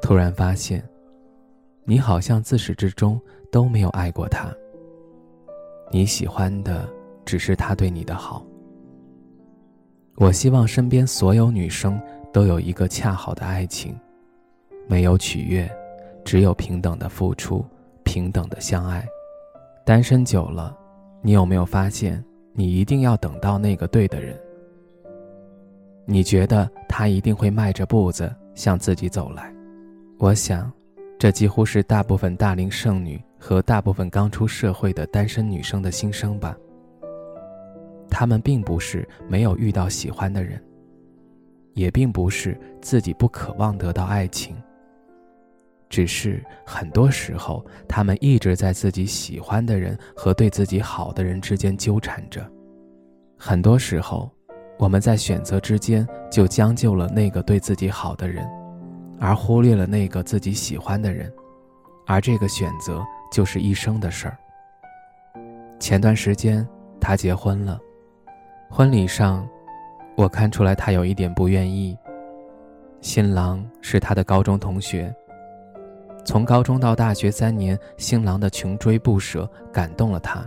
突然发现，你好像自始至终都没有爱过他。你喜欢的只是他对你的好。我希望身边所有女生都有一个恰好的爱情，没有取悦，只有平等的付出，平等的相爱。单身久了，你有没有发现，你一定要等到那个对的人？你觉得他一定会迈着步子向自己走来？我想，这几乎是大部分大龄剩女和大部分刚出社会的单身女生的心声吧。她们并不是没有遇到喜欢的人，也并不是自己不渴望得到爱情。只是很多时候，她们一直在自己喜欢的人和对自己好的人之间纠缠着。很多时候，我们在选择之间就将就了那个对自己好的人。而忽略了那个自己喜欢的人，而这个选择就是一生的事儿。前段时间他结婚了，婚礼上，我看出来他有一点不愿意。新郎是他的高中同学，从高中到大学三年，新郎的穷追不舍感动了他。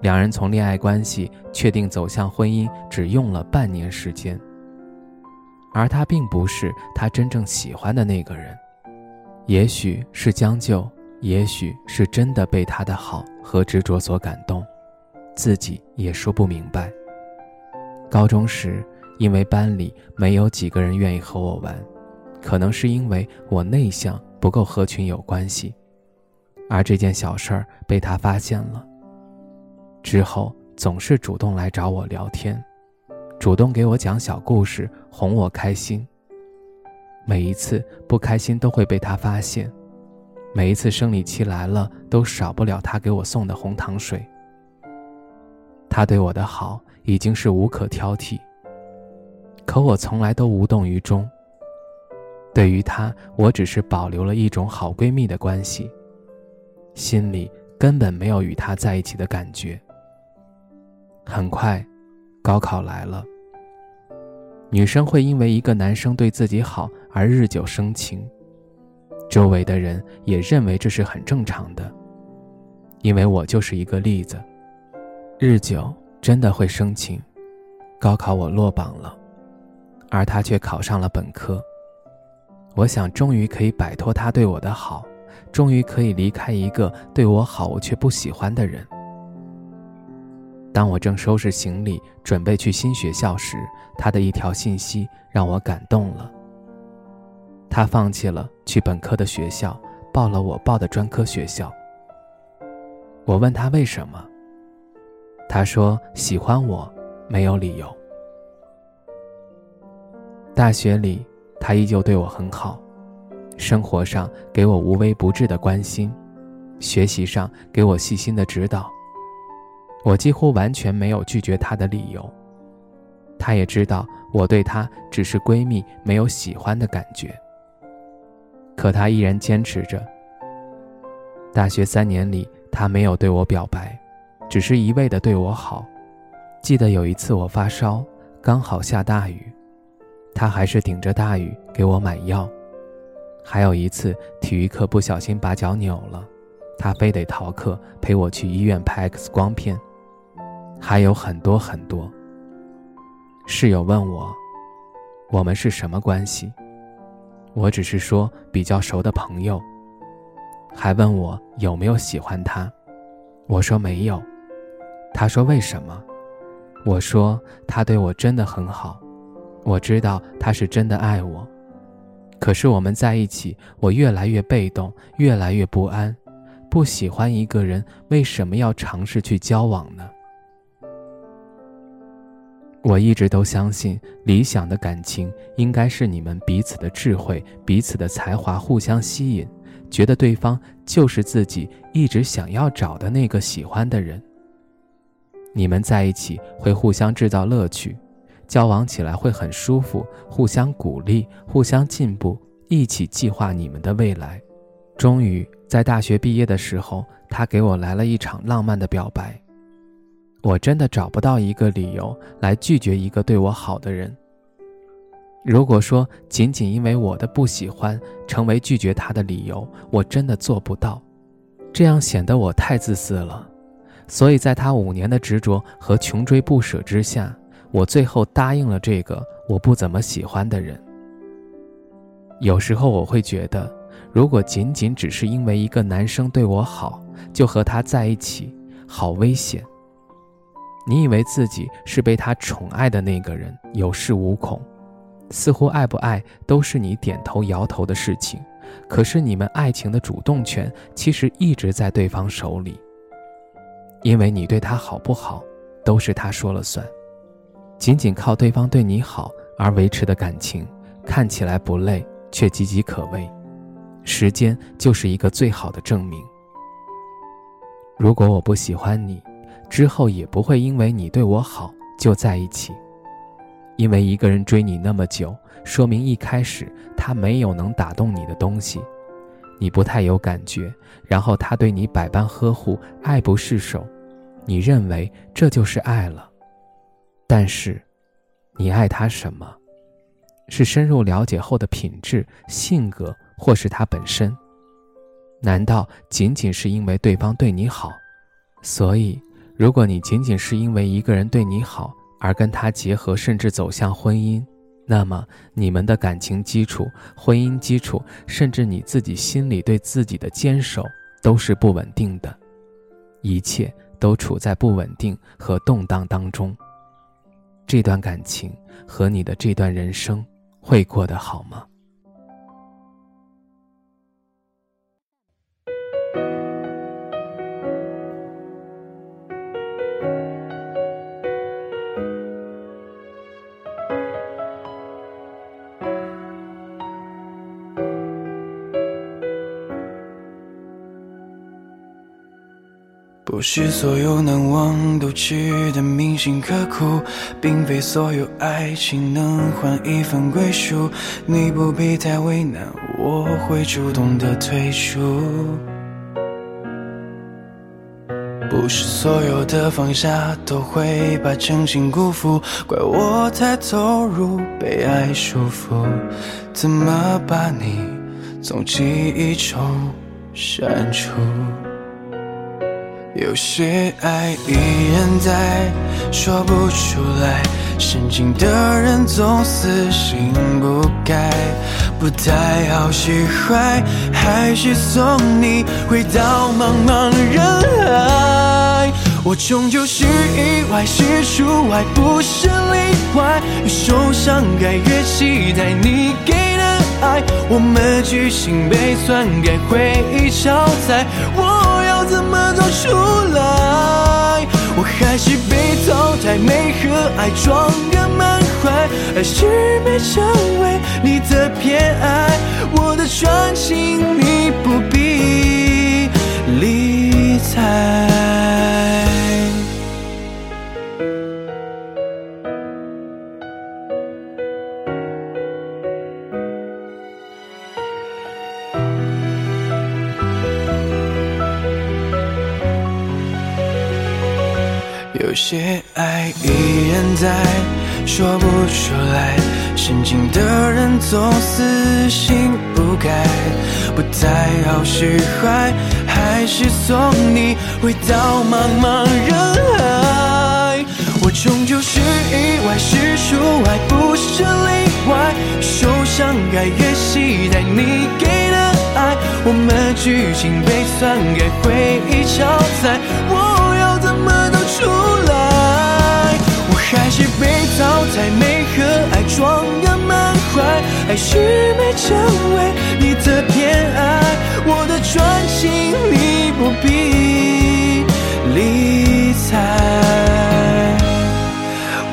两人从恋爱关系确定走向婚姻，只用了半年时间。而他并不是他真正喜欢的那个人，也许是将就，也许是真的被他的好和执着所感动，自己也说不明白。高中时，因为班里没有几个人愿意和我玩，可能是因为我内向不够合群有关系，而这件小事儿被他发现了，之后总是主动来找我聊天。主动给我讲小故事，哄我开心。每一次不开心都会被他发现，每一次生理期来了都少不了他给我送的红糖水。他对我的好已经是无可挑剔，可我从来都无动于衷。对于他，我只是保留了一种好闺蜜的关系，心里根本没有与他在一起的感觉。很快，高考来了。女生会因为一个男生对自己好而日久生情，周围的人也认为这是很正常的，因为我就是一个例子。日久真的会生情。高考我落榜了，而他却考上了本科。我想终于可以摆脱他对我的好，终于可以离开一个对我好我却不喜欢的人。当我正收拾行李准备去新学校时，他的一条信息让我感动了。他放弃了去本科的学校，报了我报的专科学校。我问他为什么，他说喜欢我，没有理由。大学里，他依旧对我很好，生活上给我无微不至的关心，学习上给我细心的指导。我几乎完全没有拒绝她的理由，她也知道我对她只是闺蜜，没有喜欢的感觉。可她依然坚持着。大学三年里，他没有对我表白，只是一味的对我好。记得有一次我发烧，刚好下大雨，他还是顶着大雨给我买药。还有一次体育课不小心把脚扭了，他非得逃课陪我去医院拍 X 光片。还有很多很多。室友问我：“我们是什么关系？”我只是说比较熟的朋友。还问我有没有喜欢他，我说没有。他说为什么？我说他对我真的很好，我知道他是真的爱我。可是我们在一起，我越来越被动，越来越不安。不喜欢一个人，为什么要尝试去交往呢？我一直都相信，理想的感情应该是你们彼此的智慧、彼此的才华互相吸引，觉得对方就是自己一直想要找的那个喜欢的人。你们在一起会互相制造乐趣，交往起来会很舒服，互相鼓励，互相进步，一起计划你们的未来。终于在大学毕业的时候，他给我来了一场浪漫的表白。我真的找不到一个理由来拒绝一个对我好的人。如果说仅仅因为我的不喜欢成为拒绝他的理由，我真的做不到，这样显得我太自私了。所以在他五年的执着和穷追不舍之下，我最后答应了这个我不怎么喜欢的人。有时候我会觉得，如果仅仅只是因为一个男生对我好就和他在一起，好危险。你以为自己是被他宠爱的那个人，有恃无恐，似乎爱不爱都是你点头摇头的事情。可是你们爱情的主动权其实一直在对方手里，因为你对他好不好，都是他说了算。仅仅靠对方对你好而维持的感情，看起来不累，却岌岌可危。时间就是一个最好的证明。如果我不喜欢你。之后也不会因为你对我好就在一起，因为一个人追你那么久，说明一开始他没有能打动你的东西，你不太有感觉，然后他对你百般呵护，爱不释手，你认为这就是爱了。但是，你爱他什么？是深入了解后的品质、性格，或是他本身？难道仅仅是因为对方对你好，所以？如果你仅仅是因为一个人对你好而跟他结合，甚至走向婚姻，那么你们的感情基础、婚姻基础，甚至你自己心里对自己的坚守，都是不稳定的，一切都处在不稳定和动荡当中。这段感情和你的这段人生会过得好吗？不是所有难忘都值得铭心刻骨，并非所有爱情能换一份归属。你不必太为难，我会主动的退出。不是所有的放下都会把真心辜负，怪我太投入，被爱束缚，怎么把你从记忆中删除？有些爱依然在，说不出来。深情的人总死心不改，不太好释怀，还是送你回到茫茫人海。我终究是意外，是除外，不是例外。越受伤害，越期待你给的爱。我们剧情被篡改，回忆超载。我。怎么走出来？我还是被淘汰，没和爱撞个满怀，还是没成为你的偏爱。有些爱依然在，说不出来。深情的人总死心不改，不太好释怀，还是送你回到茫茫人海。我终究是意外，是除外，不是例外。受伤害越期待你给的爱，我们剧情被篡改，回忆超载，我才，没和爱装个满怀，还是没成为你的偏爱。我的专情你不必理睬。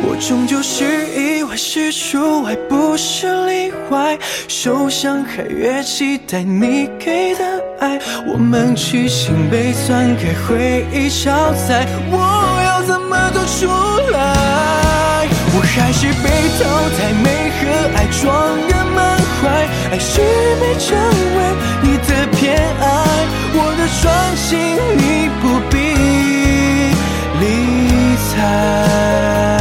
我终究是意外，是除外，不是例外。受伤还越期待你给的爱，我们曲心被篡改回忆超载，我要怎么走出来？还是被淘汰，没和爱撞个满怀，还是没成为你的偏爱，我的双心你不必理睬。